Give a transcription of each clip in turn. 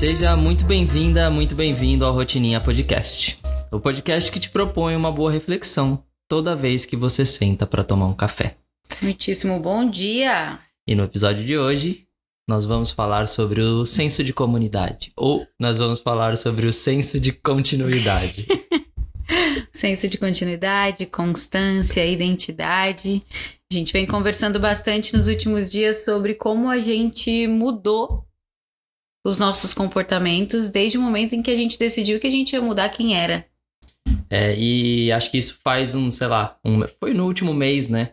Seja muito bem-vinda, muito bem-vindo ao Rotininha Podcast. O podcast que te propõe uma boa reflexão toda vez que você senta para tomar um café. Muitíssimo bom dia! E no episódio de hoje, nós vamos falar sobre o senso de comunidade. Ou nós vamos falar sobre o senso de continuidade. senso de continuidade, constância, identidade. A gente vem conversando bastante nos últimos dias sobre como a gente mudou os nossos comportamentos desde o momento em que a gente decidiu que a gente ia mudar quem era. É, e acho que isso faz um, sei lá, um, foi no último mês, né?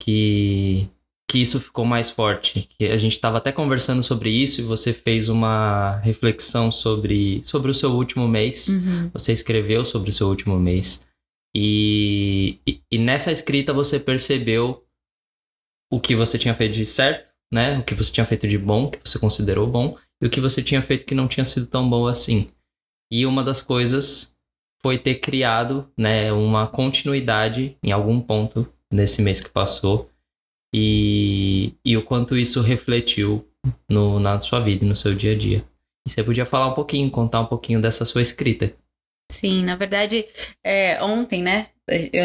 Que, que isso ficou mais forte. Que a gente estava até conversando sobre isso e você fez uma reflexão sobre, sobre o seu último mês. Uhum. Você escreveu sobre o seu último mês. E, e, e nessa escrita você percebeu o que você tinha feito de certo, né? O que você tinha feito de bom, que você considerou bom, e o que você tinha feito que não tinha sido tão bom assim. E uma das coisas foi ter criado, né, uma continuidade em algum ponto nesse mês que passou e, e o quanto isso refletiu no, na sua vida, no seu dia a dia. E você podia falar um pouquinho, contar um pouquinho dessa sua escrita. Sim, na verdade, é, ontem, né?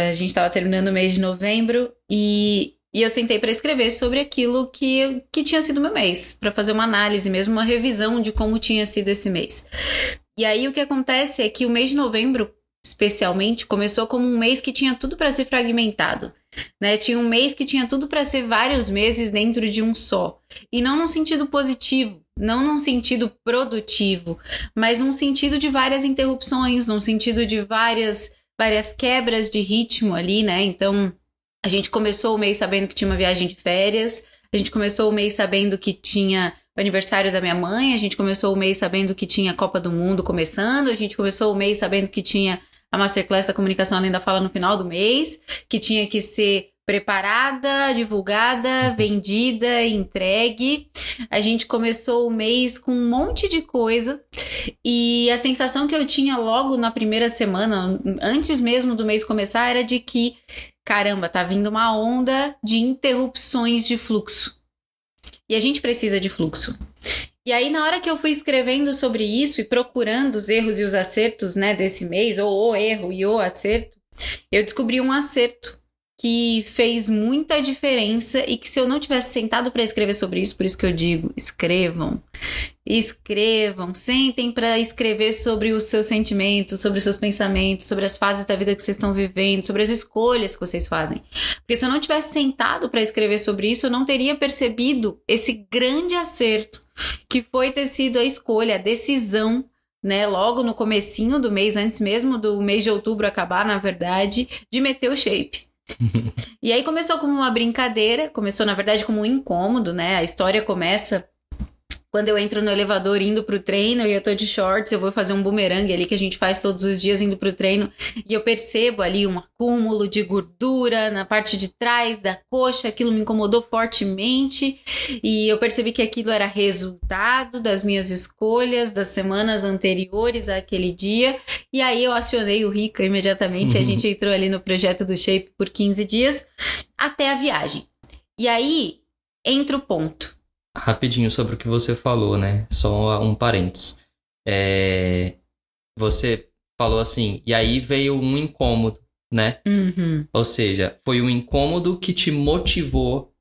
A gente estava terminando o mês de novembro e, e eu sentei para escrever sobre aquilo que, que tinha sido meu mês, para fazer uma análise, mesmo uma revisão de como tinha sido esse mês. E aí o que acontece é que o mês de novembro, especialmente, começou como um mês que tinha tudo para ser fragmentado. Né? Tinha um mês que tinha tudo para ser vários meses dentro de um só. E não num sentido positivo, não num sentido produtivo, mas num sentido de várias interrupções, num sentido de várias várias quebras de ritmo ali, né? Então, a gente começou o mês sabendo que tinha uma viagem de férias, a gente começou o mês sabendo que tinha o aniversário da minha mãe, a gente começou o mês sabendo que tinha a Copa do Mundo começando, a gente começou o mês sabendo que tinha a Masterclass da Comunicação Além da Fala no final do mês, que tinha que ser preparada, divulgada, uhum. vendida, entregue. A gente começou o mês com um monte de coisa e a sensação que eu tinha logo na primeira semana, antes mesmo do mês começar, era de que, caramba, tá vindo uma onda de interrupções de fluxo. E a gente precisa de fluxo. E aí, na hora que eu fui escrevendo sobre isso e procurando os erros e os acertos né, desse mês, ou o erro e o acerto, eu descobri um acerto que fez muita diferença e que se eu não tivesse sentado para escrever sobre isso, por isso que eu digo, escrevam. Escrevam, sentem para escrever sobre os seus sentimentos, sobre os seus pensamentos, sobre as fases da vida que vocês estão vivendo, sobre as escolhas que vocês fazem. Porque se eu não tivesse sentado para escrever sobre isso, eu não teria percebido esse grande acerto que foi ter sido a escolha, a decisão né, logo no comecinho do mês, antes mesmo do mês de outubro acabar, na verdade, de meter o shape. E aí começou como uma brincadeira, começou na verdade como um incômodo, né? A história começa quando eu entro no elevador indo pro treino e eu tô de shorts, eu vou fazer um bumerangue ali que a gente faz todos os dias indo pro treino e eu percebo ali um acúmulo de gordura na parte de trás da coxa, aquilo me incomodou fortemente e eu percebi que aquilo era resultado das minhas escolhas das semanas anteriores àquele dia e aí eu acionei o Rica imediatamente, uhum. a gente entrou ali no projeto do Shape por 15 dias até a viagem. E aí entra o ponto rapidinho sobre o que você falou, né? Só um parênteses. É... Você falou assim, e aí veio um incômodo, né? Uhum. Ou seja, foi um incômodo que te motivou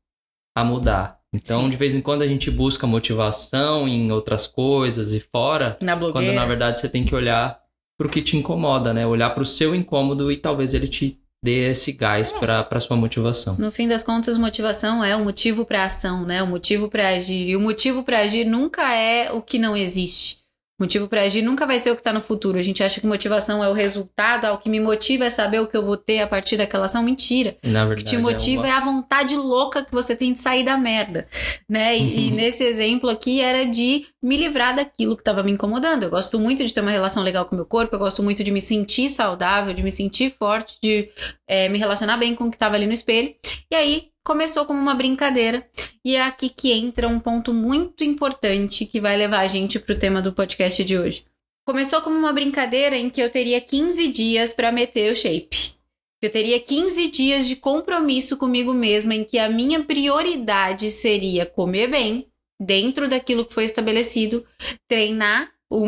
a mudar. Então, Sim. de vez em quando a gente busca motivação em outras coisas e fora, na quando na verdade você tem que olhar para o que te incomoda, né? Olhar para o seu incômodo e talvez ele te dê esse gás é. para sua motivação. No fim das contas, motivação é o motivo para ação, né? O motivo para agir. E o motivo para agir nunca é o que não existe. Motivo para agir nunca vai ser o que está no futuro. A gente acha que motivação é o resultado, ah, o que me motiva é saber o que eu vou ter a partir daquela ação. Mentira. Verdade, o que te motiva é, uma... é a vontade louca que você tem de sair da merda, né? E, e nesse exemplo aqui era de me livrar daquilo que estava me incomodando. Eu gosto muito de ter uma relação legal com o meu corpo, eu gosto muito de me sentir saudável, de me sentir forte, de é, me relacionar bem com o que estava ali no espelho. E aí começou como uma brincadeira e é aqui que entra um ponto muito importante que vai levar a gente para o tema do podcast de hoje. Começou como uma brincadeira em que eu teria 15 dias para meter o shape. Eu teria 15 dias de compromisso comigo mesma em que a minha prioridade seria comer bem, dentro daquilo que foi estabelecido, treinar o,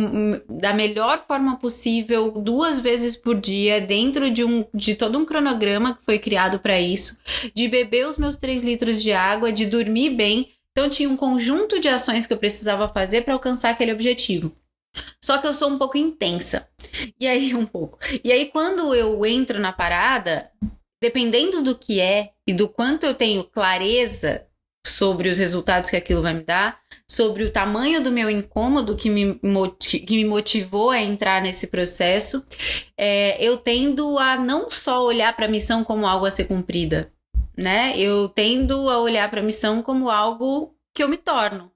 da melhor forma possível, duas vezes por dia, dentro de, um, de todo um cronograma que foi criado para isso, de beber os meus 3 litros de água, de dormir bem. Então, tinha um conjunto de ações que eu precisava fazer para alcançar aquele objetivo. Só que eu sou um pouco intensa. E aí, um pouco. E aí, quando eu entro na parada, dependendo do que é e do quanto eu tenho clareza sobre os resultados que aquilo vai me dar, sobre o tamanho do meu incômodo que me, que me motivou a entrar nesse processo, é, eu tendo a não só olhar para a missão como algo a ser cumprida, né? Eu tendo a olhar para a missão como algo que eu me torno.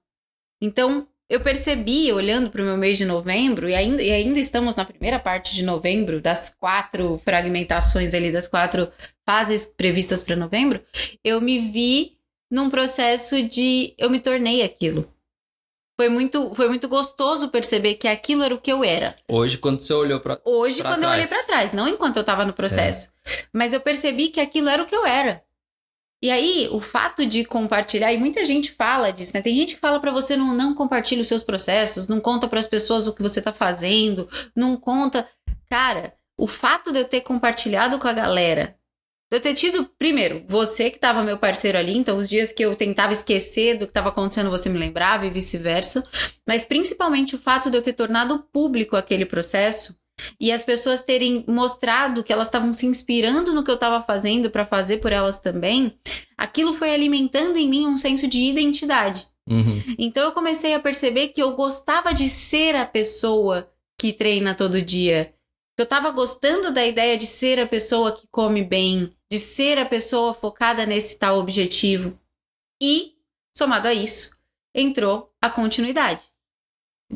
Então, eu percebi, olhando para o meu mês de novembro, e ainda, e ainda estamos na primeira parte de novembro, das quatro fragmentações ali, das quatro fases previstas para novembro, eu me vi num processo de eu me tornei aquilo. Foi muito, foi muito gostoso perceber que aquilo era o que eu era. Hoje, quando você olhou para Hoje, pra quando trás. eu olhei para trás, não enquanto eu tava no processo. É. Mas eu percebi que aquilo era o que eu era. E aí, o fato de compartilhar, e muita gente fala disso, né? Tem gente que fala para você não, não compartilhe os seus processos, não conta para as pessoas o que você tá fazendo, não conta. Cara, o fato de eu ter compartilhado com a galera eu ter tido, primeiro, você que estava meu parceiro ali, então os dias que eu tentava esquecer do que estava acontecendo, você me lembrava e vice-versa. Mas principalmente o fato de eu ter tornado público aquele processo e as pessoas terem mostrado que elas estavam se inspirando no que eu estava fazendo para fazer por elas também, aquilo foi alimentando em mim um senso de identidade. Uhum. Então eu comecei a perceber que eu gostava de ser a pessoa que treina todo dia. Eu estava gostando da ideia de ser a pessoa que come bem, de ser a pessoa focada nesse tal objetivo. E, somado a isso, entrou a continuidade.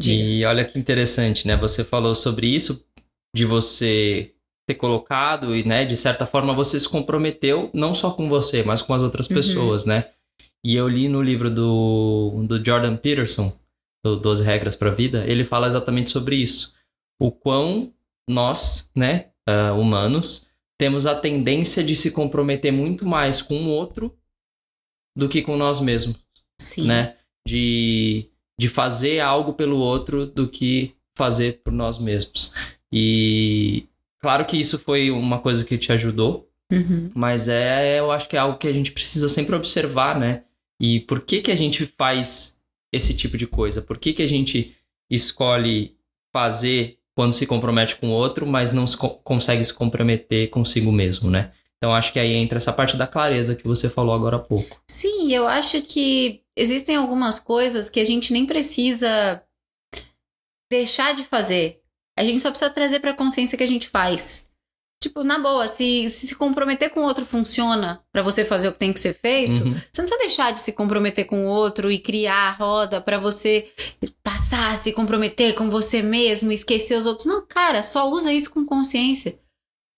E olha que interessante, né? Você falou sobre isso, de você ter colocado e, né, de certa forma você se comprometeu não só com você, mas com as outras uhum. pessoas, né? E eu li no livro do, do Jordan Peterson, do 12 Regras para a Vida, ele fala exatamente sobre isso. O quão nós, né, uh, humanos, temos a tendência de se comprometer muito mais com o outro do que com nós mesmos. Sim. Né? De, de fazer algo pelo outro do que fazer por nós mesmos. E claro que isso foi uma coisa que te ajudou, uhum. mas é, eu acho que é algo que a gente precisa sempre observar, né? E por que que a gente faz esse tipo de coisa? Por que que a gente escolhe fazer quando se compromete com o outro, mas não se co consegue se comprometer consigo mesmo, né? Então acho que aí entra essa parte da clareza que você falou agora há pouco. Sim, eu acho que existem algumas coisas que a gente nem precisa deixar de fazer. A gente só precisa trazer para a consciência que a gente faz. Tipo, na boa, se se, se comprometer com o outro funciona para você fazer o que tem que ser feito, uhum. você não precisa deixar de se comprometer com o outro e criar a roda para você passar a se comprometer com você mesmo, esquecer os outros. Não, cara, só usa isso com consciência.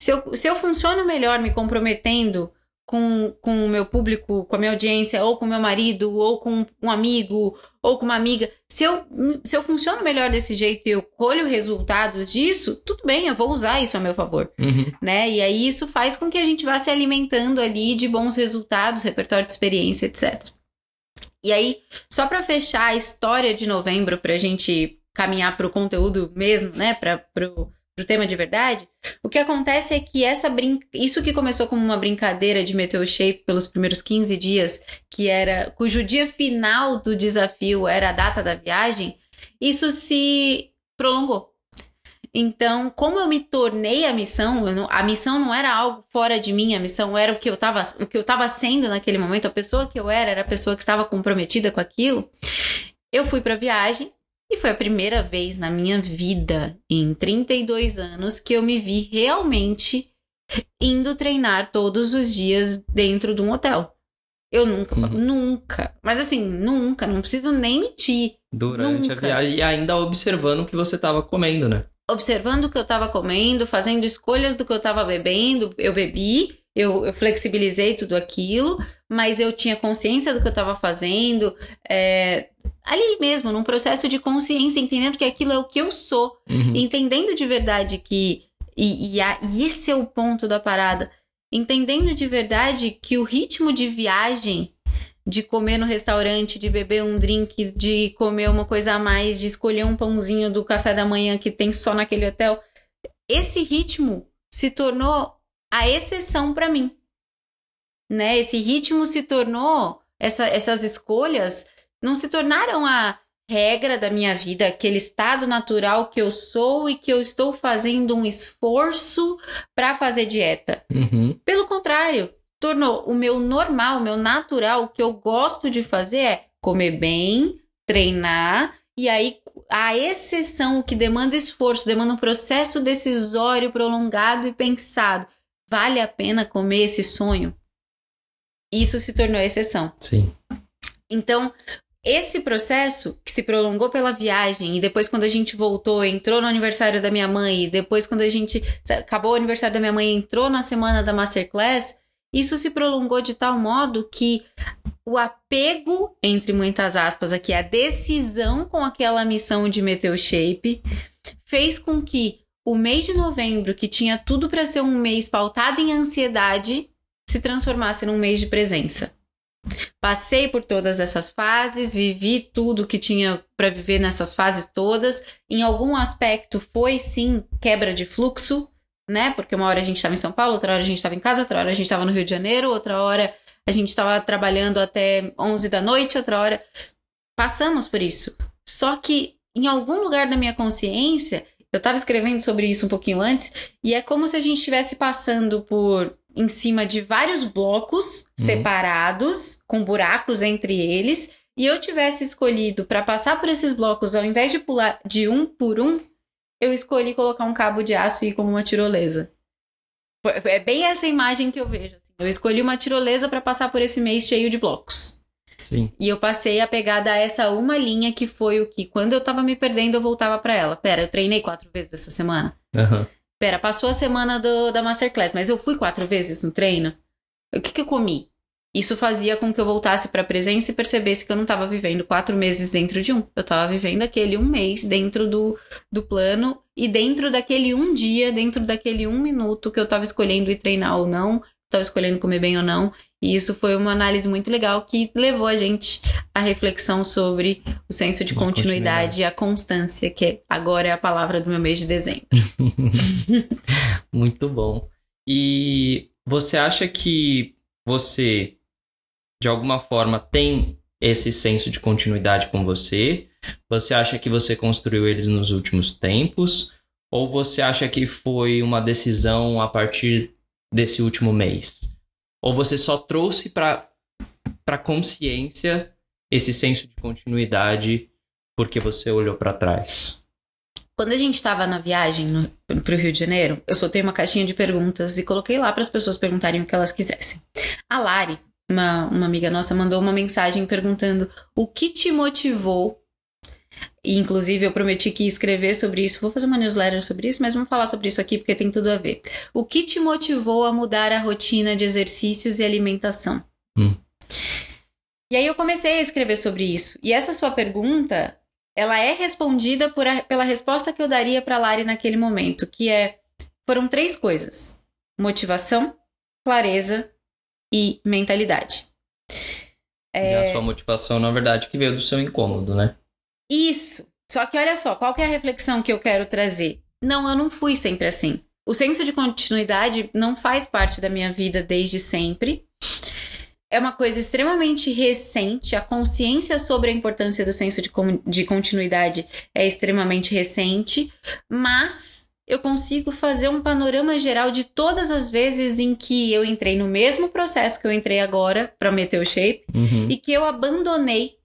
Se eu, se eu funciono melhor me comprometendo com, com o meu público, com a minha audiência, ou com meu marido, ou com um amigo, ou com uma amiga, se eu, se eu funciono melhor desse jeito e eu colho resultados disso, tudo bem, eu vou usar isso a meu favor, uhum. né? E aí isso faz com que a gente vá se alimentando ali de bons resultados, repertório de experiência, etc. E aí, só para fechar a história de novembro, para a gente caminhar para o conteúdo mesmo, né? Para pro tema de verdade, o que acontece é que essa brin... isso que começou como uma brincadeira de meter o shape pelos primeiros 15 dias, que era cujo dia final do desafio era a data da viagem, isso se prolongou. Então, como eu me tornei a missão, não, a missão não era algo fora de mim, a missão era o que eu estava o que eu estava sendo naquele momento, a pessoa que eu era era a pessoa que estava comprometida com aquilo. Eu fui para a viagem e foi a primeira vez na minha vida, em 32 anos, que eu me vi realmente indo treinar todos os dias dentro de um hotel. Eu nunca, uhum. nunca, mas assim, nunca, não preciso nem mentir. Durante nunca. a viagem e ainda observando o que você estava comendo, né? Observando o que eu estava comendo, fazendo escolhas do que eu estava bebendo, eu bebi, eu, eu, flexibilizei tudo aquilo, mas eu tinha consciência do que eu estava fazendo, é, ali mesmo, num processo de consciência, entendendo que aquilo é o que eu sou, uhum. entendendo de verdade que. E, e, a, e esse é o ponto da parada. Entendendo de verdade que o ritmo de viagem de comer no restaurante, de beber um drink, de comer uma coisa a mais, de escolher um pãozinho do café da manhã que tem só naquele hotel. Esse ritmo se tornou a exceção para mim. Né? Esse ritmo se tornou essa, essas escolhas não se tornaram a regra da minha vida, aquele estado natural que eu sou e que eu estou fazendo um esforço para fazer dieta. Uhum. Pelo contrário, tornou o meu normal, o meu natural, o que eu gosto de fazer é comer bem, treinar e aí a exceção, que demanda esforço, demanda um processo decisório prolongado e pensado. Vale a pena comer esse sonho? Isso se tornou exceção. Sim. Então, esse processo que se prolongou pela viagem e depois quando a gente voltou, entrou no aniversário da minha mãe, e depois quando a gente acabou o aniversário da minha mãe, entrou na semana da masterclass, isso se prolongou de tal modo que o apego, entre muitas aspas aqui, a decisão com aquela missão de meter o shape, fez com que o mês de novembro, que tinha tudo para ser um mês pautado em ansiedade, se transformasse num mês de presença. Passei por todas essas fases, vivi tudo que tinha para viver nessas fases todas. Em algum aspecto foi sim quebra de fluxo, né? Porque uma hora a gente estava em São Paulo, outra hora a gente estava em casa, outra hora a gente estava no Rio de Janeiro, outra hora a gente estava trabalhando até 11 da noite, outra hora. Passamos por isso. Só que em algum lugar da minha consciência, eu estava escrevendo sobre isso um pouquinho antes, e é como se a gente estivesse passando por em cima de vários blocos uhum. separados, com buracos entre eles, e eu tivesse escolhido para passar por esses blocos, ao invés de pular de um por um, eu escolhi colocar um cabo de aço e ir como uma tirolesa. É bem essa imagem que eu vejo. Assim. Eu escolhi uma tirolesa para passar por esse mês cheio de blocos. Sim. E eu passei a pegada a essa uma linha que foi o que, quando eu tava me perdendo, eu voltava para ela. Pera, eu treinei quatro vezes essa semana. Uhum. Pera, passou a semana do, da Masterclass, mas eu fui quatro vezes no treino. O que, que eu comi? Isso fazia com que eu voltasse para a presença e percebesse que eu não estava vivendo quatro meses dentro de um. Eu estava vivendo aquele um mês dentro do, do plano e dentro daquele um dia, dentro daquele um minuto que eu estava escolhendo ir treinar ou não, estava escolhendo comer bem ou não. E isso foi uma análise muito legal que levou a gente à reflexão sobre o senso de, de continuidade, e a constância, que agora é a palavra do meu mês de dezembro. muito bom. E você acha que você, de alguma forma, tem esse senso de continuidade com você? Você acha que você construiu eles nos últimos tempos? Ou você acha que foi uma decisão a partir desse último mês? Ou você só trouxe para para consciência esse senso de continuidade porque você olhou para trás? Quando a gente estava na viagem para o Rio de Janeiro, eu soltei uma caixinha de perguntas e coloquei lá para as pessoas perguntarem o que elas quisessem. A Lari, uma, uma amiga nossa, mandou uma mensagem perguntando o que te motivou e, inclusive, eu prometi que ia escrever sobre isso. Vou fazer uma newsletter sobre isso, mas vamos falar sobre isso aqui porque tem tudo a ver. O que te motivou a mudar a rotina de exercícios e alimentação? Hum. E aí eu comecei a escrever sobre isso. E essa sua pergunta, ela é respondida a, pela resposta que eu daria para Lari naquele momento, que é foram três coisas: motivação, clareza e mentalidade. É... E a sua motivação, na verdade, que veio do seu incômodo, né? Isso. Só que olha só, qual é a reflexão que eu quero trazer? Não, eu não fui sempre assim. O senso de continuidade não faz parte da minha vida desde sempre. É uma coisa extremamente recente. A consciência sobre a importância do senso de, de continuidade é extremamente recente, mas eu consigo fazer um panorama geral de todas as vezes em que eu entrei no mesmo processo que eu entrei agora para meter o shape uhum. e que eu abandonei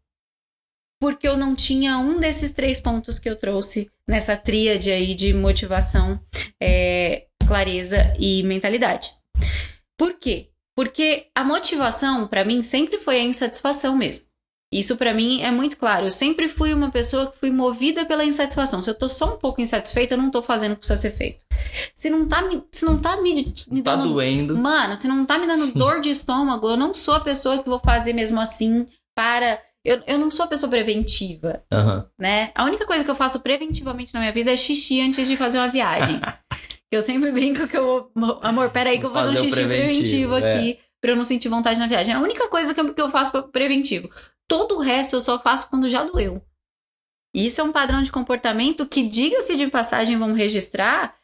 porque eu não tinha um desses três pontos que eu trouxe nessa tríade aí de motivação, é, clareza e mentalidade. Por quê? Porque a motivação, para mim, sempre foi a insatisfação mesmo. Isso para mim é muito claro. Eu sempre fui uma pessoa que fui movida pela insatisfação. Se eu tô só um pouco insatisfeita, eu não tô fazendo o que precisa ser feito. Se não tá me, se não tá me, me tá dando. doendo. Mano, se não tá me dando dor de estômago, eu não sou a pessoa que vou fazer mesmo assim para eu, eu não sou pessoa preventiva, uhum. né? A única coisa que eu faço preventivamente na minha vida é xixi antes de fazer uma viagem. eu sempre brinco que eu vou... Amor, peraí que eu vou fazer, fazer um xixi preventivo, preventivo é. aqui pra eu não sentir vontade na viagem. É a única coisa que eu, que eu faço preventivo. Todo o resto eu só faço quando já doeu. Isso é um padrão de comportamento que, diga-se de passagem, vamos registrar,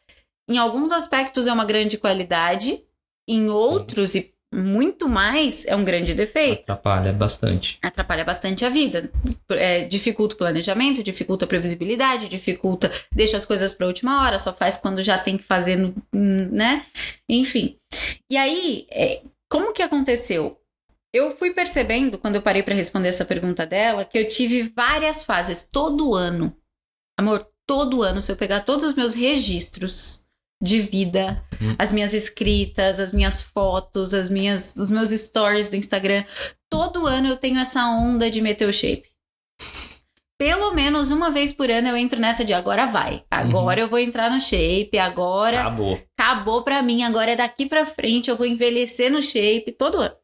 em alguns aspectos é uma grande qualidade, em outros e muito mais é um grande defeito. Atrapalha bastante. Atrapalha bastante a vida. É, dificulta o planejamento, dificulta a previsibilidade, dificulta, deixa as coisas para última hora, só faz quando já tem que fazer, né? Enfim. E aí, é, como que aconteceu? Eu fui percebendo, quando eu parei para responder essa pergunta dela, que eu tive várias fases, todo ano. Amor, todo ano, se eu pegar todos os meus registros de vida, hum. as minhas escritas, as minhas fotos, as minhas, os meus stories do Instagram. Todo ano eu tenho essa onda de meter o shape. Pelo menos uma vez por ano eu entro nessa de agora vai. Agora uhum. eu vou entrar no shape, agora acabou. Acabou para mim, agora é daqui para frente eu vou envelhecer no shape todo ano.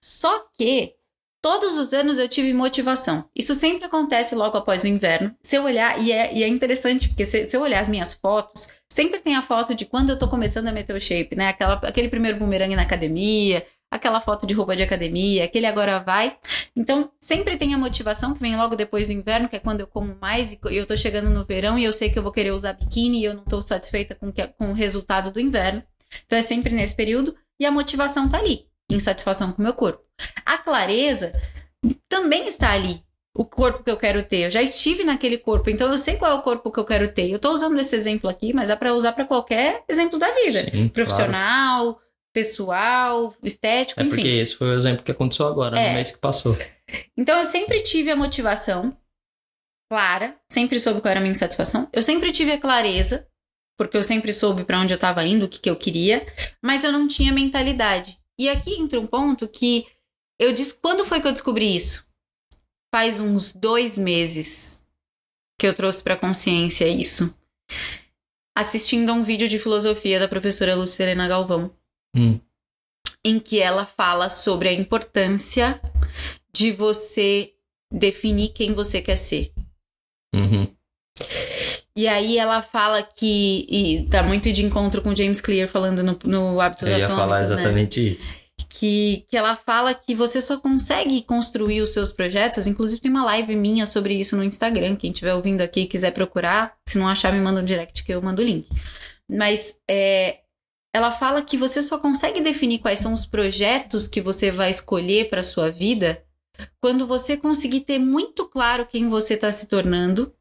Só que Todos os anos eu tive motivação. Isso sempre acontece logo após o inverno. Se eu olhar, e é, e é interessante, porque se, se, eu olhar as minhas fotos, sempre tem a foto de quando eu tô começando a meter o shape, né? Aquela, aquele primeiro bumerangue na academia, aquela foto de roupa de academia, aquele agora vai. Então, sempre tem a motivação que vem logo depois do inverno, que é quando eu como mais e eu tô chegando no verão e eu sei que eu vou querer usar biquíni e eu não tô satisfeita com, que, com o resultado do inverno. Então, é sempre nesse período e a motivação tá ali insatisfação com o meu corpo. A clareza também está ali. O corpo que eu quero ter. Eu já estive naquele corpo, então eu sei qual é o corpo que eu quero ter. Eu estou usando esse exemplo aqui, mas dá para usar para qualquer exemplo da vida. Sim, Profissional, claro. pessoal, estético, é enfim. Porque esse foi o exemplo que aconteceu agora, é. no mês que passou. Então eu sempre tive a motivação clara, sempre soube qual era a minha insatisfação. Eu sempre tive a clareza, porque eu sempre soube para onde eu estava indo, o que, que eu queria, mas eu não tinha mentalidade. E aqui entra um ponto que eu disse. Quando foi que eu descobri isso? Faz uns dois meses que eu trouxe para consciência isso. Assistindo a um vídeo de filosofia da professora Lucilena Galvão. Hum. Em que ela fala sobre a importância de você definir quem você quer ser. Uhum. E aí ela fala que. E tá muito de encontro com James Clear falando no, no Hábitos Eu ia Atômicos, falar né? exatamente né? isso. Que, que ela fala que você só consegue construir os seus projetos. Inclusive, tem uma live minha sobre isso no Instagram. Quem estiver ouvindo aqui e quiser procurar, se não achar, me manda um direct que eu mando o link. Mas é, ela fala que você só consegue definir quais são os projetos que você vai escolher para sua vida quando você conseguir ter muito claro quem você está se tornando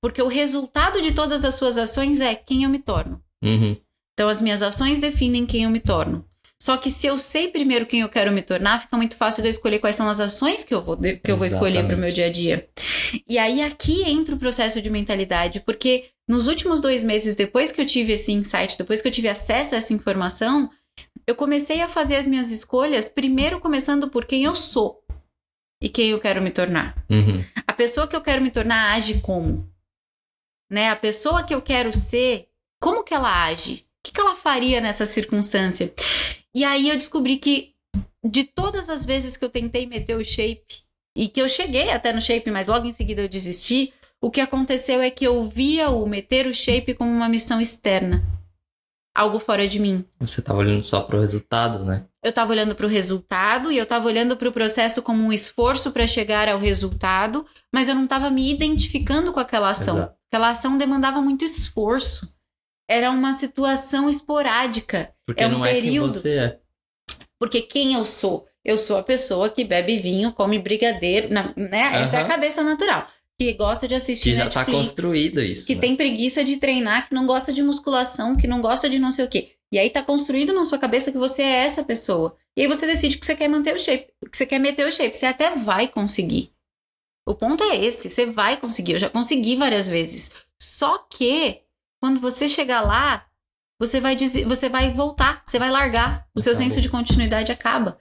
porque o resultado de todas as suas ações é quem eu me torno. Uhum. Então, as minhas ações definem quem eu me torno. Só que se eu sei primeiro quem eu quero me tornar, fica muito fácil de eu escolher quais são as ações que eu vou, que eu vou escolher para o meu dia a dia. E aí aqui entra o processo de mentalidade, porque nos últimos dois meses, depois que eu tive esse insight, depois que eu tive acesso a essa informação, eu comecei a fazer as minhas escolhas, primeiro começando por quem eu sou e quem eu quero me tornar. Uhum. A pessoa que eu quero me tornar age como? Né? A pessoa que eu quero ser, como que ela age? O que, que ela faria nessa circunstância? E aí eu descobri que de todas as vezes que eu tentei meter o shape, e que eu cheguei até no shape, mas logo em seguida eu desisti, o que aconteceu é que eu via o meter o shape como uma missão externa algo fora de mim. Você estava olhando só para o resultado, né? Eu estava olhando para o resultado e eu estava olhando para o processo como um esforço para chegar ao resultado, mas eu não estava me identificando com aquela ação. Exato. Aquela ação demandava muito esforço. Era uma situação esporádica. Porque é um não período. é quem você é. Porque quem eu sou? Eu sou a pessoa que bebe vinho, come brigadeiro, né? Essa é a cabeça natural que gosta de assistir que já Netflix, tá construído isso. Que né? tem preguiça de treinar, que não gosta de musculação, que não gosta de não sei o quê. E aí tá construído na sua cabeça que você é essa pessoa. E aí você decide que você quer manter o shape, que você quer meter o shape. Você até vai conseguir. O ponto é esse, você vai conseguir. Eu já consegui várias vezes. Só que quando você chegar lá, você vai dizer, você vai voltar, você vai largar. O seu senso de continuidade acaba.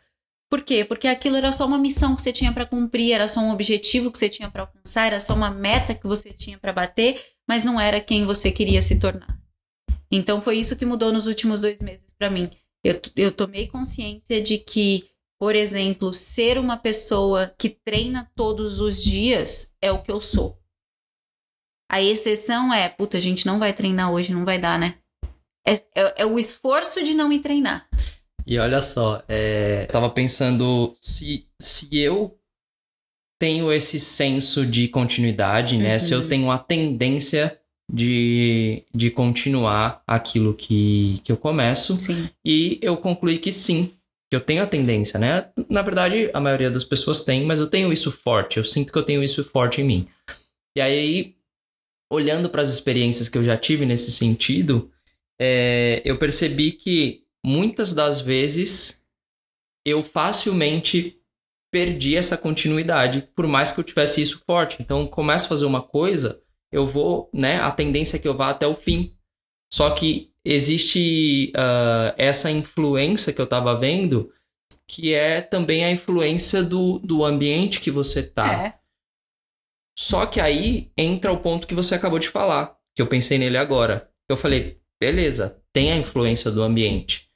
Por quê? Porque aquilo era só uma missão que você tinha para cumprir, era só um objetivo que você tinha para alcançar, era só uma meta que você tinha para bater, mas não era quem você queria se tornar. Então foi isso que mudou nos últimos dois meses para mim. Eu, eu tomei consciência de que, por exemplo, ser uma pessoa que treina todos os dias é o que eu sou. A exceção é, puta, a gente não vai treinar hoje, não vai dar, né? É, é, é o esforço de não ir treinar. E olha só, é, eu tava pensando se, se eu tenho esse senso de continuidade, né? Se eu Uhum. tenho a tendência de, de continuar aquilo que, que eu começo. Sim. E eu concluí que sim, que eu tenho a tendência, né? Na verdade, a maioria das pessoas tem, mas eu tenho isso forte. Eu sinto que eu tenho isso forte em mim. E aí, olhando para as experiências que eu já tive nesse sentido, é, eu percebi que muitas das vezes eu facilmente perdi essa continuidade, por mais que eu tivesse isso forte. Então, começo a fazer uma coisa, eu vou, né? A tendência é que eu vá até o fim. Só que existe ah, essa influência que eu estava vendo, que é também a influência do, do ambiente que você tá. É. Só que aí entra o ponto que você acabou de falar, que eu pensei nele agora. Eu falei, beleza, tem a influência do ambiente.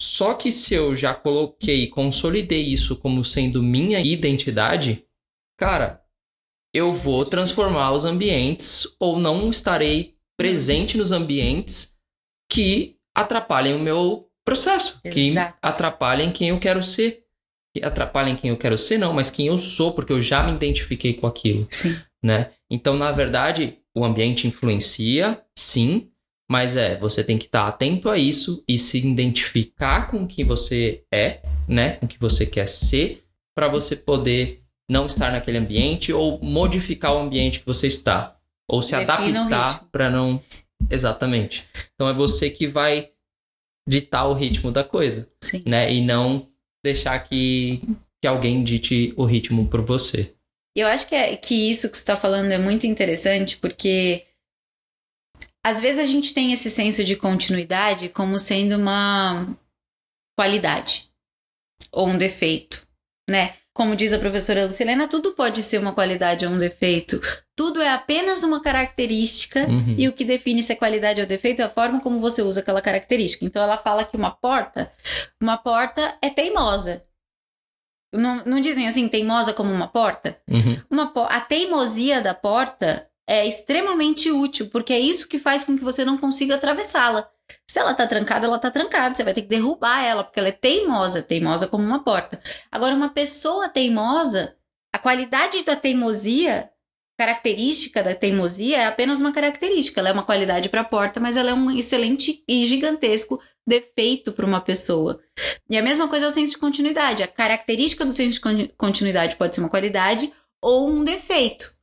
Só que se eu já coloquei, consolidei isso como sendo minha identidade, cara, eu vou transformar os ambientes ou não estarei presente nos ambientes que atrapalhem o meu processo, que Exato. atrapalhem quem eu quero ser. Que atrapalhem quem eu quero ser, não, mas quem eu sou, porque eu já me identifiquei com aquilo Sim. né? Então, na verdade, o ambiente influencia, sim, mas é, você tem que estar atento a isso e se identificar com o que você é, né? Com o que você quer ser, para você poder não estar naquele ambiente ou modificar o ambiente que você está, ou se Defina adaptar para não exatamente. Então é você que vai ditar o ritmo da coisa, Sim. né? E não deixar que que alguém dite o ritmo por você. Eu acho que, é, que isso que você está falando é muito interessante, porque às vezes a gente tem esse senso de continuidade como sendo uma qualidade ou um defeito, né? Como diz a professora Lucilena, tudo pode ser uma qualidade ou um defeito. Tudo é apenas uma característica Uhum. e o que define se é qualidade ou defeito é a forma como você usa aquela característica. Então ela fala que uma porta, uma porta é teimosa. Não, não dizem assim, teimosa como uma porta? Uhum. Uma a teimosia da porta é extremamente útil, porque é isso que faz com que você não consiga atravessá-la. Se ela tá trancada, ela tá trancada. Você vai ter que derrubar ela, porque ela é teimosa, teimosa como uma porta. Agora, uma pessoa teimosa, a qualidade da teimosia, característica da teimosia, é apenas uma característica. Ela é uma qualidade para a porta, mas ela é um excelente e gigantesco defeito para uma pessoa. E a mesma coisa é o senso de continuidade. A característica do senso de con- continuidade pode ser uma qualidade ou um defeito.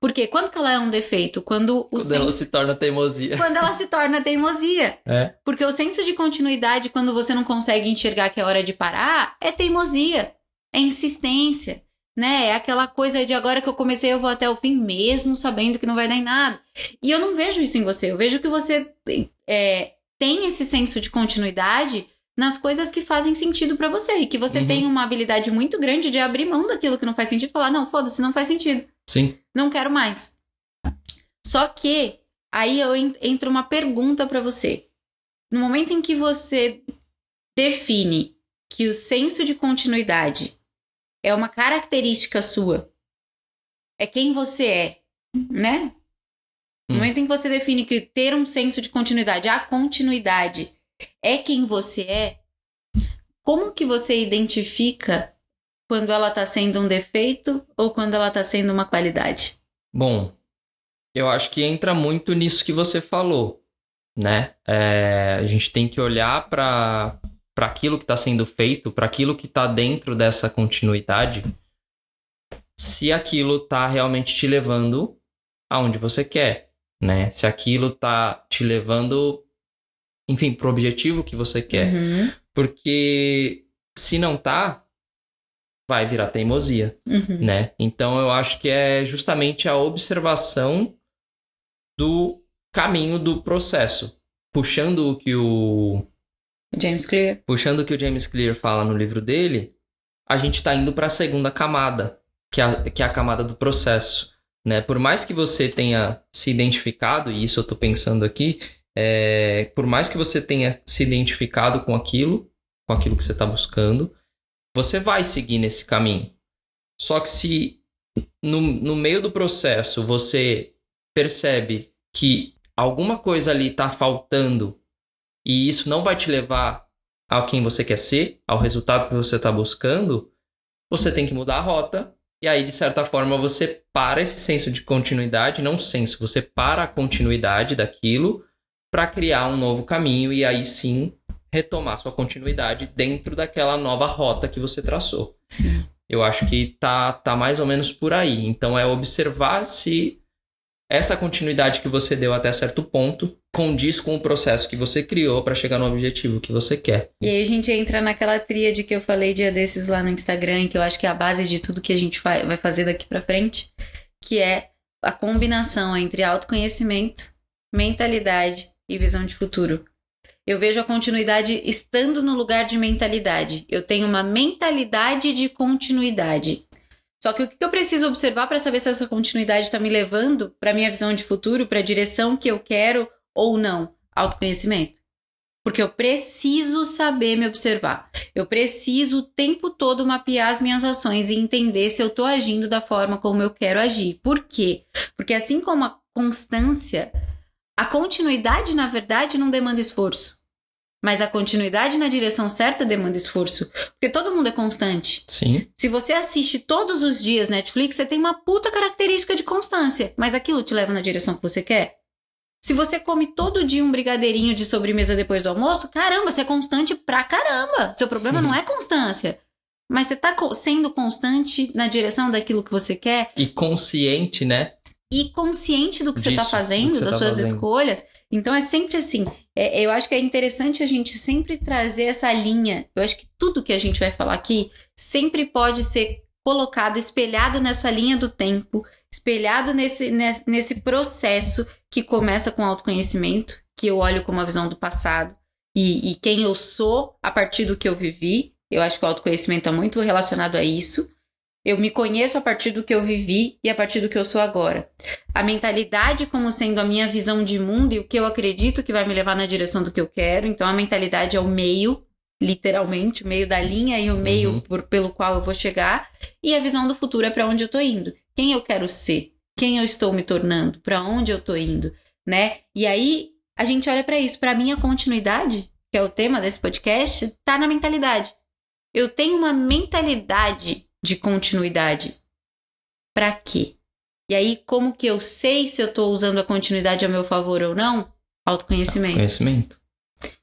Porque quando que ela é um defeito? Quando o Quando ela senso... se torna teimosia. Quando ela se torna teimosia. É. Porque o senso de continuidade, quando você não consegue enxergar que é hora de parar, é teimosia, é insistência, né? É aquela coisa de agora que eu comecei, eu vou até o fim, mesmo sabendo que não vai dar em nada. E eu não vejo isso em você. Eu vejo que você é, tem esse senso de continuidade nas coisas que fazem sentido pra você. E que você Uhum. tem uma habilidade muito grande de abrir mão daquilo que não faz sentido e falar: não, foda-se, não faz sentido Sim. não quero mais. Só que aí eu en- entra uma pergunta pra você. No momento em que você define que o senso de continuidade é uma característica sua, é quem você é, né? No Hum. momento em que você define que ter um senso de continuidade, a continuidade é quem você é, como que você identifica quando ela tá sendo um defeito ou quando ela tá sendo uma qualidade? Bom, eu acho que entra muito nisso que você falou, né? É, a gente tem que olhar para para aquilo que está sendo feito, para aquilo que está dentro dessa continuidade, se aquilo está realmente te levando aonde você quer, né? Se aquilo está te levando, enfim, pro objetivo que você quer. Uhum, Porque se não tá, vai virar teimosia uhum. né? Então eu acho que é justamente a observação do caminho do processo, puxando o que o James Clear. puxando o que o James Clear fala no livro dele, a gente está indo para a segunda camada, que é, a, que é a camada do processo, né? Por mais que você tenha se identificado, e isso eu tô pensando aqui, é, por mais que você tenha se identificado com aquilo, com aquilo que você está buscando, você vai seguir nesse caminho. Só que se no, no meio do processo você percebe que alguma coisa ali está faltando e isso não vai te levar a quem você quer ser, ao resultado que você está buscando, você tem que mudar a rota. E aí, de certa forma, você para esse senso de continuidade, não senso, você para a continuidade daquilo para criar um novo caminho e aí sim retomar sua continuidade dentro daquela nova rota que você traçou. Sim. Eu acho que tá, tá mais ou menos por aí. Então é observar se essa continuidade que você deu até certo ponto condiz com o processo que você criou para chegar no objetivo que você quer. E aí a gente entra naquela tríade que eu falei dia desses lá no Instagram, que eu acho que é a base de tudo que a gente vai fazer daqui para frente, que é a combinação entre autoconhecimento, mentalidade e visão de futuro. Eu vejo a continuidade estando no lugar de mentalidade. Eu tenho uma mentalidade de continuidade. Só que o que eu preciso observar para saber se essa continuidade está me levando para minha visão de futuro, para a direção que eu quero ou não? Autoconhecimento. Porque eu preciso saber me observar. Eu preciso o tempo todo mapear as minhas ações e entender se eu estou agindo da forma como eu quero agir. Por quê? Porque assim como a constância, a continuidade, na verdade, não demanda esforço. Mas a continuidade na direção certa demanda esforço. Porque todo mundo é constante. Sim. Se você assiste todos os dias Netflix, você tem uma puta característica de constância. Mas aquilo te leva na direção que você quer? Se você come todo dia um brigadeirinho de sobremesa depois do almoço, caramba, você é constante pra caramba. Seu problema não é constância. Mas você tá sendo constante na direção daquilo que você quer. E consciente, né? E consciente do que Disso, você tá fazendo, das tá suas fazendo. escolhas. Então é sempre assim. É, eu acho que é interessante a gente sempre trazer essa linha. Eu acho que tudo que a gente vai falar aqui sempre pode ser colocado, espelhado nessa linha do tempo, espelhado nesse, nesse, nesse processo que começa com autoconhecimento, que eu olho com uma visão do passado e, e quem eu sou a partir do que eu vivi. Eu acho que o autoconhecimento é muito relacionado a isso. Eu me conheço a partir do que eu vivi e a partir do que eu sou agora. A mentalidade como sendo a minha visão de mundo e o que eu acredito que vai me levar na direção do que eu quero. Então a mentalidade é o meio, literalmente, o meio da linha e o meio uhum. por, pelo qual eu vou chegar. E a visão do futuro é para onde eu tô indo. Quem eu quero ser? Quem eu estou me tornando? Para onde eu tô indo, né? E aí a gente olha para isso. Para mim a continuidade, que é o tema desse podcast, tá na mentalidade. Eu tenho uma mentalidade de continuidade. Para quê? E aí, como que eu sei se eu estou usando a continuidade a meu favor ou não? Autoconhecimento. Conhecimento.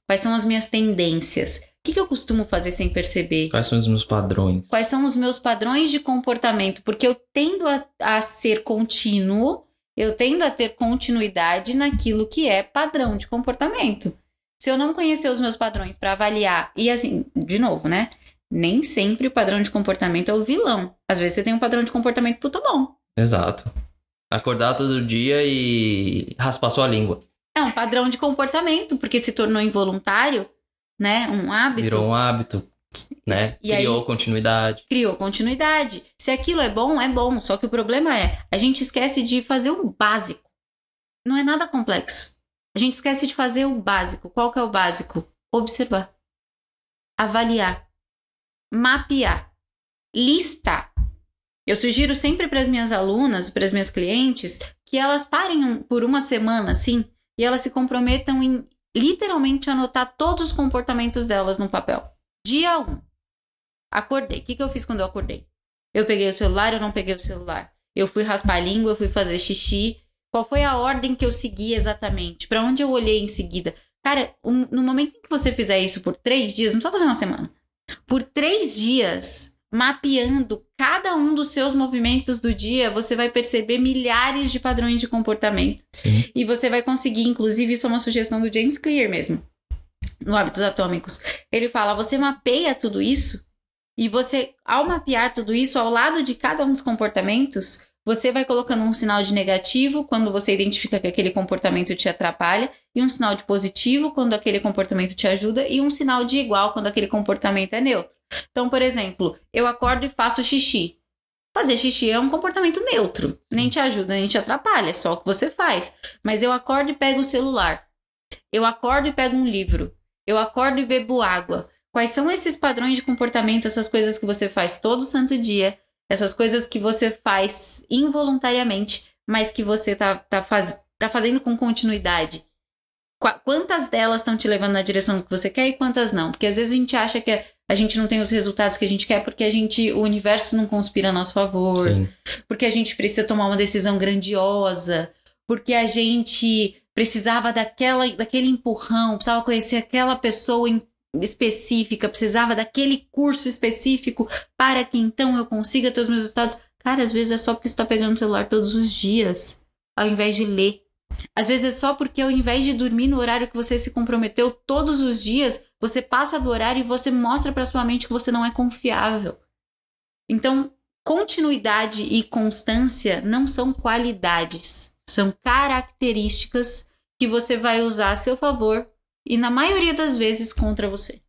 Quais são as minhas tendências? O que, que eu costumo fazer sem perceber? Quais são os meus padrões? Quais são os meus padrões de comportamento? Porque eu tendo a, a ser contínuo, eu tendo a ter continuidade naquilo que é padrão de comportamento. Se eu não conhecer os meus padrões para avaliar, e assim, de novo, né? Nem sempre o padrão de comportamento é o vilão. Às vezes você tem um padrão de comportamento puta bom. Exato. Acordar todo dia e raspar sua língua. É um padrão de comportamento, porque se tornou involuntário, né? Um hábito. Virou um hábito, né? E criou aí, continuidade. Criou continuidade. Se aquilo é bom, é bom. Só que o problema é, a gente esquece de fazer o básico. Não é nada complexo. A gente esquece de fazer o básico. Qual que é o básico? Observar. Avaliar mapear, listar. Eu sugiro sempre para as minhas alunas, para as minhas clientes, que elas parem por uma semana assim e elas se comprometam em literalmente anotar todos os comportamentos delas no papel. Dia 1. Um, acordei. O que, que eu fiz quando eu acordei? Eu peguei o celular, eu não peguei o celular. Eu fui raspar a língua, eu fui fazer xixi. Qual foi a ordem que eu segui exatamente? Para onde eu olhei em seguida? Cara, um, no momento em que você fizer isso por três dias, não precisa fazer uma semana por três dias, mapeando cada um dos seus movimentos do dia, você vai perceber milhares de padrões de comportamento. Sim. E você vai conseguir, inclusive, isso é uma sugestão do James Clear mesmo, no Hábitos Atômicos. Ele fala: você mapeia tudo isso, e você, ao mapear tudo isso, ao lado de cada um dos comportamentos, você vai colocando um sinal de negativo quando você identifica que aquele comportamento te atrapalha, e um sinal de positivo quando aquele comportamento te ajuda, e um sinal de igual quando aquele comportamento é neutro. Então, por exemplo, eu acordo e faço xixi. Fazer xixi é um comportamento neutro, nem te ajuda, nem te atrapalha, é só o que você faz. Mas eu acordo e pego o celular. Eu acordo e pego um livro. Eu acordo e bebo água. Quais são esses padrões de comportamento, essas coisas que você faz todo santo dia? Essas coisas que você faz involuntariamente, mas que você tá, tá, faz, tá fazendo com continuidade. Qua- Quantas delas estão te levando na direção que você quer e quantas não? Porque às vezes a gente acha que a gente não tem os resultados que a gente quer porque a gente, o universo não conspira a nosso favor, Sim. porque a gente precisa tomar uma decisão grandiosa, porque a gente precisava daquela, daquele empurrão, precisava conhecer aquela pessoa em- específica, precisava daquele curso específico para que então eu consiga ter os meus resultados. Cara, às vezes é só porque você está pegando o celular todos os dias, ao invés de ler. Às vezes é só porque ao invés de dormir no horário que você se comprometeu todos os dias, você passa do horário e você mostra para sua mente que você não é confiável. Então, continuidade e constância não são qualidades, são características que você vai usar a seu favor e na maioria das vezes contra você.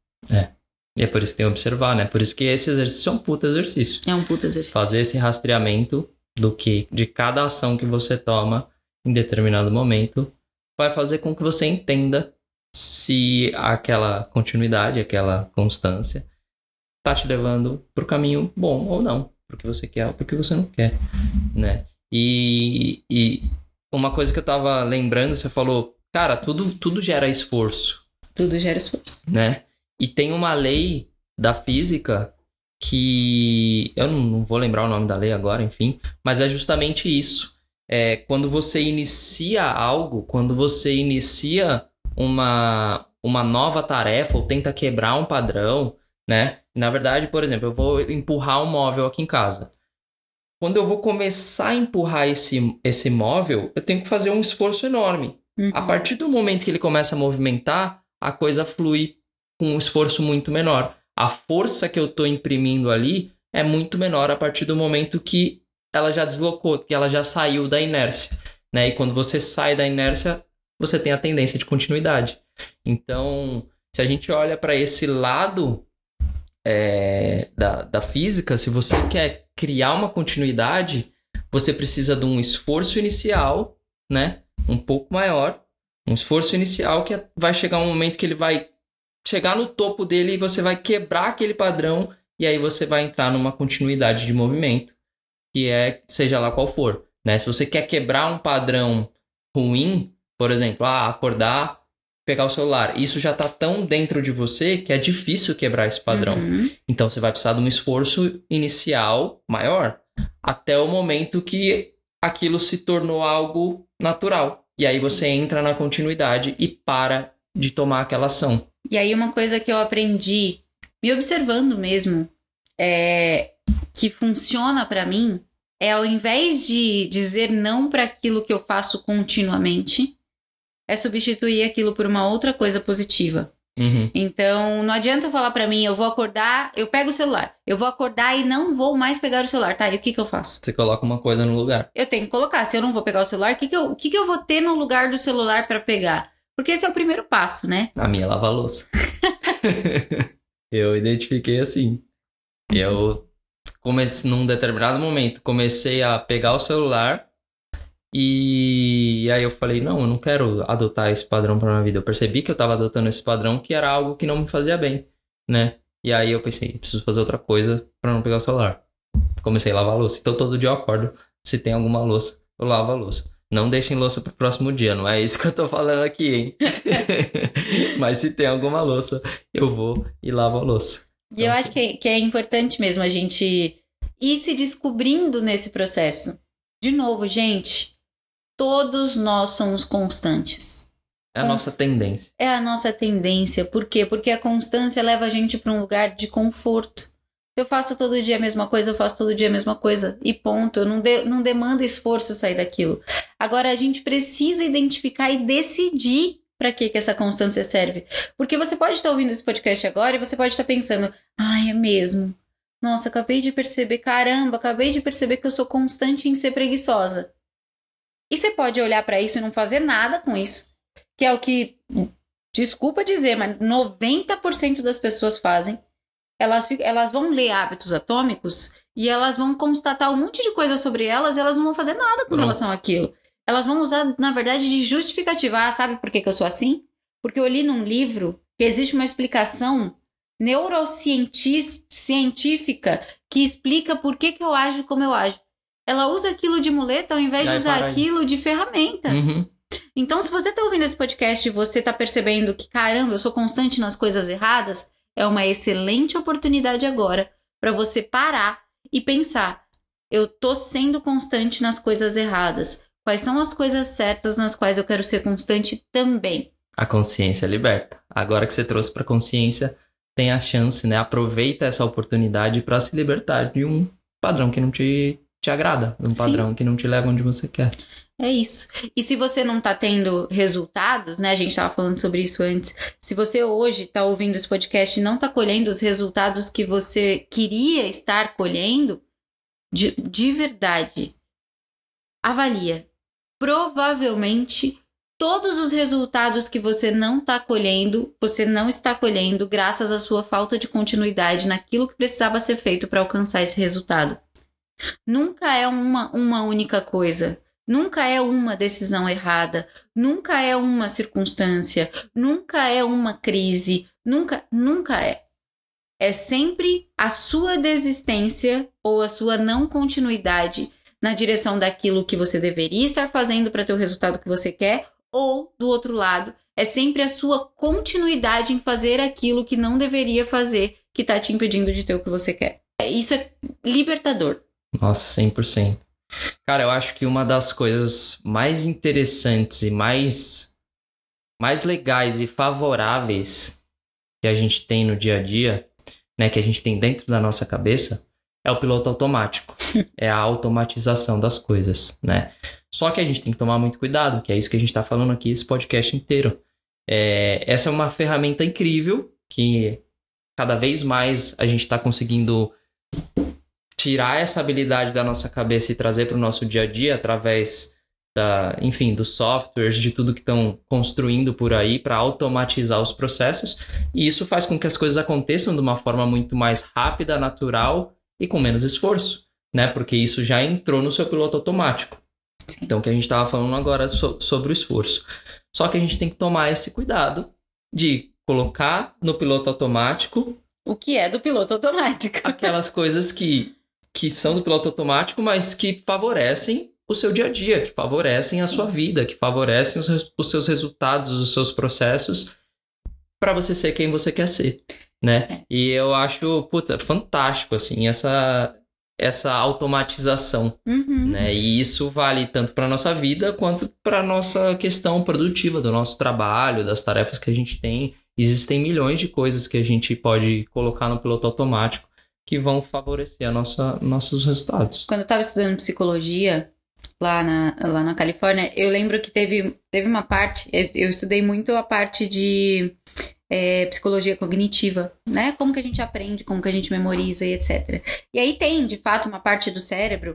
E é por isso que tem que observar, né? Por isso que esse exercício é um puta exercício. É um puta exercício. Fazer esse rastreamento do que de cada ação que você toma em determinado momento vai fazer com que você entenda se aquela continuidade, aquela constância tá te levando pro caminho bom ou não, pro que você quer ou pro que você não quer, né? E, e uma coisa que eu tava lembrando, você falou, cara, tudo tudo gera esforço Tudo gera esforço. né? E tem uma lei da física que eu não, não vou lembrar o nome da lei agora, enfim, mas é justamente isso. É quando você inicia algo, quando você inicia uma, uma nova tarefa ou tenta quebrar um padrão, né? Na verdade, por exemplo, eu vou empurrar um móvel aqui em casa. Quando eu vou começar a empurrar esse, esse móvel, eu tenho que fazer um esforço enorme. Uhum. A partir do momento que ele começa a movimentar, a coisa flui com um esforço muito menor. A força que eu estou imprimindo ali é muito menor a partir do momento que ela já deslocou, que ela já saiu da inércia. Né? E quando você sai da inércia, você tem a tendência de continuidade. Então, se a gente olha para esse lado é, da, da física, se você quer criar uma continuidade, você precisa de um esforço inicial, né? Um pouco maior, um esforço inicial que vai chegar um momento que ele vai chegar no topo dele e você vai quebrar aquele padrão e aí você vai entrar numa continuidade de movimento, que é seja lá qual for, né? Se você quer quebrar um padrão ruim, por exemplo, ah, acordar, pegar o celular, isso já tá tão dentro de você que é difícil quebrar esse padrão. Uhum. Então você vai precisar de um esforço inicial maior até o momento que aquilo se tornou algo natural. E aí você entra na continuidade e para de tomar aquela ação. E aí, uma coisa que eu aprendi, me observando mesmo, é, que funciona pra mim, é ao invés de dizer não para aquilo que eu faço continuamente, é substituir aquilo por uma outra coisa positiva. Uhum. Então, não adianta falar pra mim, eu vou acordar, eu pego o celular. Eu vou acordar e não vou mais pegar o celular, tá? E o que que eu faço? Você coloca uma coisa no lugar. Eu tenho que colocar. Se eu não vou pegar o celular, o que que eu, o que que eu vou ter no lugar do celular pra pegar? Porque esse é o primeiro passo, né? A minha é lavar louça. eu identifiquei assim. Eu comecei num determinado momento, comecei a pegar o celular e aí eu falei, não, eu não quero adotar esse padrão para minha vida. Eu percebi que eu tava adotando esse padrão que era algo que não me fazia bem, né? E aí eu pensei, preciso fazer outra coisa para não pegar o celular. Comecei a lavar a louça. Então todo dia eu acordo, se tem alguma louça, eu lavo a louça. Não deixem louça pro próximo dia, não é isso que eu tô falando aqui, hein? Mas se tem alguma louça, eu vou e lavo a louça. E eu acho que, que é importante mesmo a gente ir se descobrindo nesse processo. De novo, gente, todos nós somos constantes. É a Cons- nossa tendência. É a nossa tendência. Por quê? Porque a constância leva a gente para um lugar de conforto. Eu faço todo dia a mesma coisa, eu faço todo dia a mesma coisa. E ponto. Eu não, de, não demanda esforço sair daquilo. Agora, a gente precisa identificar e decidir para que, que essa constância serve. Porque você pode estar ouvindo esse podcast agora e você pode estar pensando, ai, é mesmo. Nossa, acabei de perceber, caramba, acabei de perceber que eu sou constante em ser preguiçosa. E você pode olhar para isso e não fazer nada com isso. Que é o que, desculpa dizer, mas 90% das pessoas fazem. Elas, elas vão ler hábitos atômicos e elas vão constatar um monte de coisa sobre elas e elas não vão fazer nada com Pronto. relação àquilo. Elas vão usar, na verdade, de justificativa. Ah, sabe por que, que eu sou assim? Porque eu li num livro que existe uma explicação neurocientífica que explica por que, que eu ajo como eu ajo. Ela usa aquilo de muleta ao invés de usar aquilo de ferramenta. Uhum. Então, se você tá ouvindo esse podcast e você tá percebendo que, caramba, eu sou constante nas coisas erradas, é uma excelente oportunidade agora para você parar e pensar: eu tô sendo constante nas coisas erradas. Quais são as coisas certas nas quais eu quero ser constante também? A consciência liberta. Agora que você trouxe para consciência, tem a chance, né? Aproveita essa oportunidade para se libertar de um padrão que não te, te agrada, um padrão Sim. que não te leva onde você quer. É isso. E se você não tá tendo resultados, né? A gente tava falando sobre isso antes. Se você hoje tá ouvindo esse podcast e não tá colhendo os resultados que você queria estar colhendo, de, de verdade, avalia. Provavelmente todos os resultados que você não está colhendo, você não está colhendo graças à sua falta de continuidade naquilo que precisava ser feito para alcançar esse resultado. Nunca é uma, uma única coisa. Nunca é uma decisão errada, nunca é uma circunstância, nunca é uma crise, nunca, nunca é. É sempre a sua desistência ou a sua não continuidade na direção daquilo que você deveria estar fazendo para ter o resultado que você quer, ou do outro lado, é sempre a sua continuidade em fazer aquilo que não deveria fazer, que está te impedindo de ter o que você quer. Isso é libertador. Nossa, 100%. Cara, eu acho que uma das coisas mais interessantes e mais, mais legais e favoráveis que a gente tem no dia a dia, né, que a gente tem dentro da nossa cabeça, é o piloto automático. é a automatização das coisas, né? Só que a gente tem que tomar muito cuidado, que é isso que a gente está falando aqui esse podcast inteiro. É, essa é uma ferramenta incrível que cada vez mais a gente está conseguindo tirar essa habilidade da nossa cabeça e trazer para o nosso dia a dia através da, enfim, dos softwares, de tudo que estão construindo por aí para automatizar os processos. E isso faz com que as coisas aconteçam de uma forma muito mais rápida, natural e com menos esforço, né? Porque isso já entrou no seu piloto automático. Então, o que a gente estava falando agora so sobre o esforço. Só que a gente tem que tomar esse cuidado de colocar no piloto automático. O que é do piloto automático? aquelas coisas que que são do piloto automático, mas que favorecem o seu dia a dia, que favorecem a sua vida, que favorecem os, os seus resultados, os seus processos para você ser quem você quer ser, né? É. E eu acho, puta, fantástico, assim, essa, essa automatização, uhum. né? E isso vale tanto para nossa vida quanto para nossa questão produtiva do nosso trabalho, das tarefas que a gente tem. Existem milhões de coisas que a gente pode colocar no piloto automático que vão favorecer a nossa, nossos resultados. Quando eu estava estudando psicologia lá na, lá na Califórnia, eu lembro que teve, teve uma parte, eu, eu estudei muito a parte de é, psicologia cognitiva, né? Como que a gente aprende, como que a gente memoriza e etc. E aí tem, de fato, uma parte do cérebro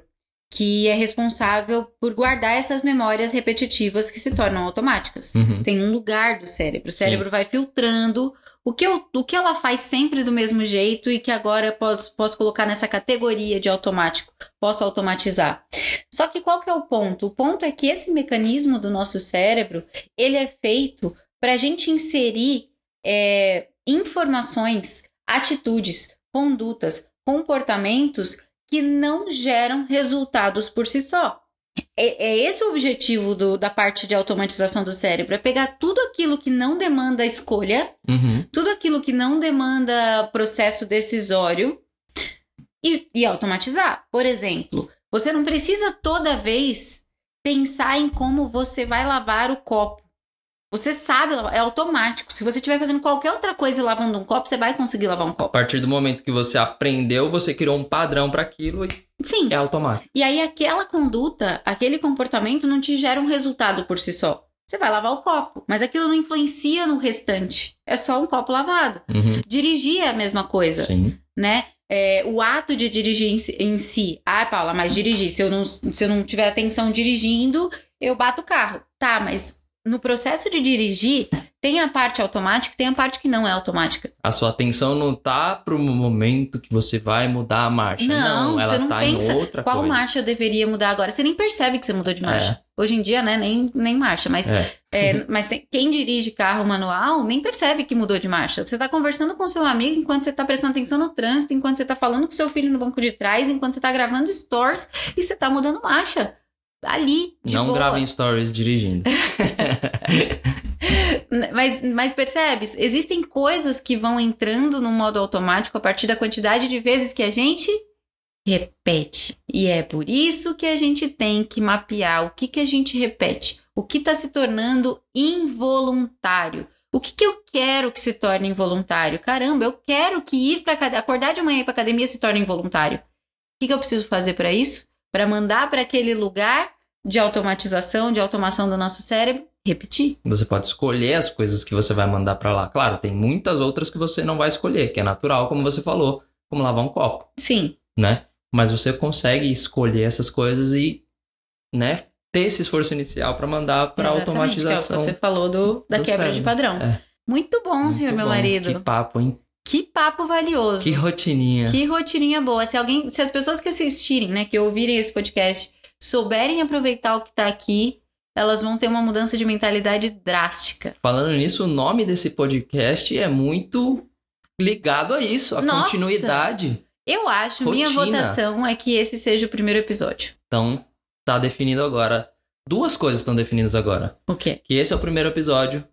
que é responsável por guardar essas memórias repetitivas que se tornam automáticas. Uhum. Tem um lugar do cérebro. O cérebro Sim. vai filtrando o que, eu, o que ela faz sempre do mesmo jeito e que agora eu posso, posso colocar nessa categoria de automático, posso automatizar. Só que qual que é o ponto? O ponto é que esse mecanismo do nosso cérebro, ele é feito para a gente inserir é, informações, atitudes, condutas, comportamentos que não geram resultados por si só. É, é esse o objetivo do, da parte de automatização do cérebro: é pegar tudo aquilo que não demanda escolha, uhum. tudo aquilo que não demanda processo decisório e, e automatizar. Por exemplo, você não precisa toda vez pensar em como você vai lavar o copo. Você sabe, é automático. Se você estiver fazendo qualquer outra coisa e lavando um copo, você vai conseguir lavar um copo. A partir do momento que você aprendeu, você criou um padrão para aquilo e Sim. é automático. E aí aquela conduta, aquele comportamento não te gera um resultado por si só. Você vai lavar o copo, mas aquilo não influencia no restante. É só um copo lavado. Uhum. Dirigir é a mesma coisa, Sim. né? É, o ato de dirigir em si, em si. Ah, Paula, mas dirigir. Se eu, não, se eu não tiver atenção dirigindo, eu bato o carro. Tá, mas no processo de dirigir, tem a parte automática e tem a parte que não é automática. A sua atenção não tá pro momento que você vai mudar a marcha. Não, não ela você não tá pensa em outra qual coisa. marcha eu deveria mudar agora. Você nem percebe que você mudou de marcha. É. Hoje em dia, né, nem, nem marcha. Mas, é. É, mas tem, quem dirige carro manual nem percebe que mudou de marcha. Você tá conversando com seu amigo enquanto você tá prestando atenção no trânsito, enquanto você tá falando com seu filho no banco de trás, enquanto você tá gravando stories e você tá mudando marcha. Ali, Não boa. gravem stories dirigindo. Mas, mas percebe? Existem coisas que vão entrando no modo automático a partir da quantidade de vezes que a gente repete. E é por isso que a gente tem que mapear o que, que a gente repete, o que está se tornando involuntário. O que, que eu quero que se torne involuntário? Caramba, eu quero que ir para acordar de manhã e ir para academia se torne involuntário. O que, que eu preciso fazer para isso? Para mandar para aquele lugar de automatização, de automação do nosso cérebro, repetir. Você pode escolher as coisas que você vai mandar pra lá. Claro, tem muitas outras que você não vai escolher, que é natural, como você falou, como lavar um copo, Sim, né? Mas você consegue escolher essas coisas e, né, ter esse esforço inicial pra mandar pra exatamente, automatização. Que é o que você falou do, da do quebra de cérebro. padrão. É. Muito bom, Muito senhor meu bom. marido. Que papo, hein? Que papo valioso. Que rotininha. Que rotininha boa. Se alguém, se as pessoas que assistirem, né, que ouvirem esse podcast, souberem aproveitar o que tá aqui, elas vão ter uma mudança de mentalidade drástica. Falando nisso, o nome desse podcast é muito ligado a isso, a Nossa! continuidade. Eu acho, minha Rotina. votação é que esse seja o primeiro episódio. Então, tá definido agora. Duas coisas estão definidas agora. O quê? Que esse é o primeiro episódio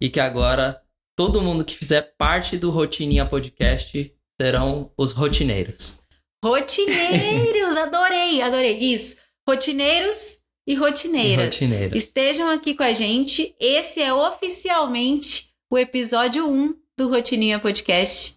e que agora todo mundo que fizer parte do Rotininha Podcast serão os rotineiros. Rotineiros! adorei, adorei. Isso. Rotineiros e rotineiras. Rotineiros. Estejam aqui com a gente. Esse é oficialmente o episódio 1 do Rotininha Podcast.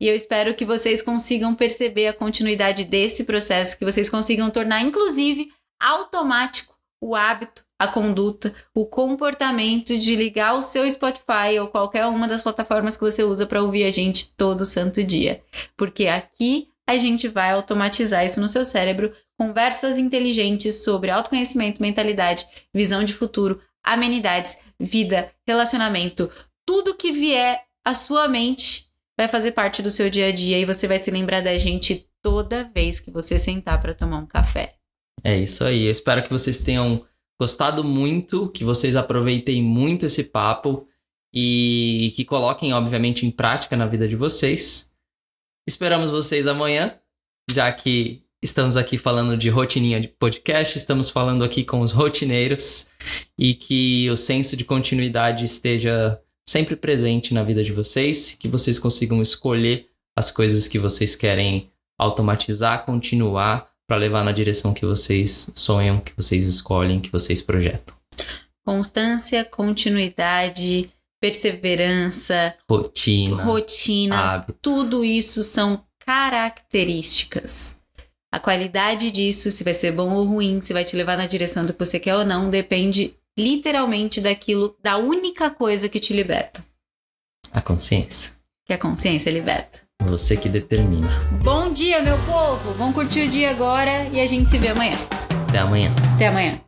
E eu espero que vocês consigam perceber a continuidade desse processo, que vocês consigam tornar, inclusive, automático o hábito, a conduta, o comportamento de ligar o seu Spotify ou qualquer uma das plataformas que você usa para ouvir a gente todo santo dia. Porque aqui a gente vai automatizar isso no seu cérebro conversas inteligentes sobre autoconhecimento, mentalidade, visão de futuro, amenidades, vida, relacionamento, tudo que vier à sua mente vai fazer parte do seu dia a dia e você vai se lembrar da gente toda vez que você sentar para tomar um café. É isso aí. Eu espero que vocês tenham gostado muito, que vocês aproveitem muito esse papo e que coloquem, obviamente, em prática na vida de vocês. Esperamos vocês amanhã, já que estamos aqui falando de rotininha de podcast, estamos falando aqui com os rotineiros e que o senso de continuidade esteja sempre presente na vida de vocês, que vocês consigam escolher as coisas que vocês querem automatizar, continuar para levar na direção que vocês sonham, que vocês escolhem, que vocês projetam. Constância, continuidade, perseverança, Rotina, rotina, hábito. tudo isso são características. A qualidade disso, se vai ser bom ou ruim, se vai te levar na direção do que você quer ou não, depende literalmente daquilo, da única coisa que te liberta, A consciência. que a consciência liberta. Você que determina. Bom dia, meu povo! Vamos curtir o dia agora e a gente se vê amanhã. Até amanhã. Até amanhã.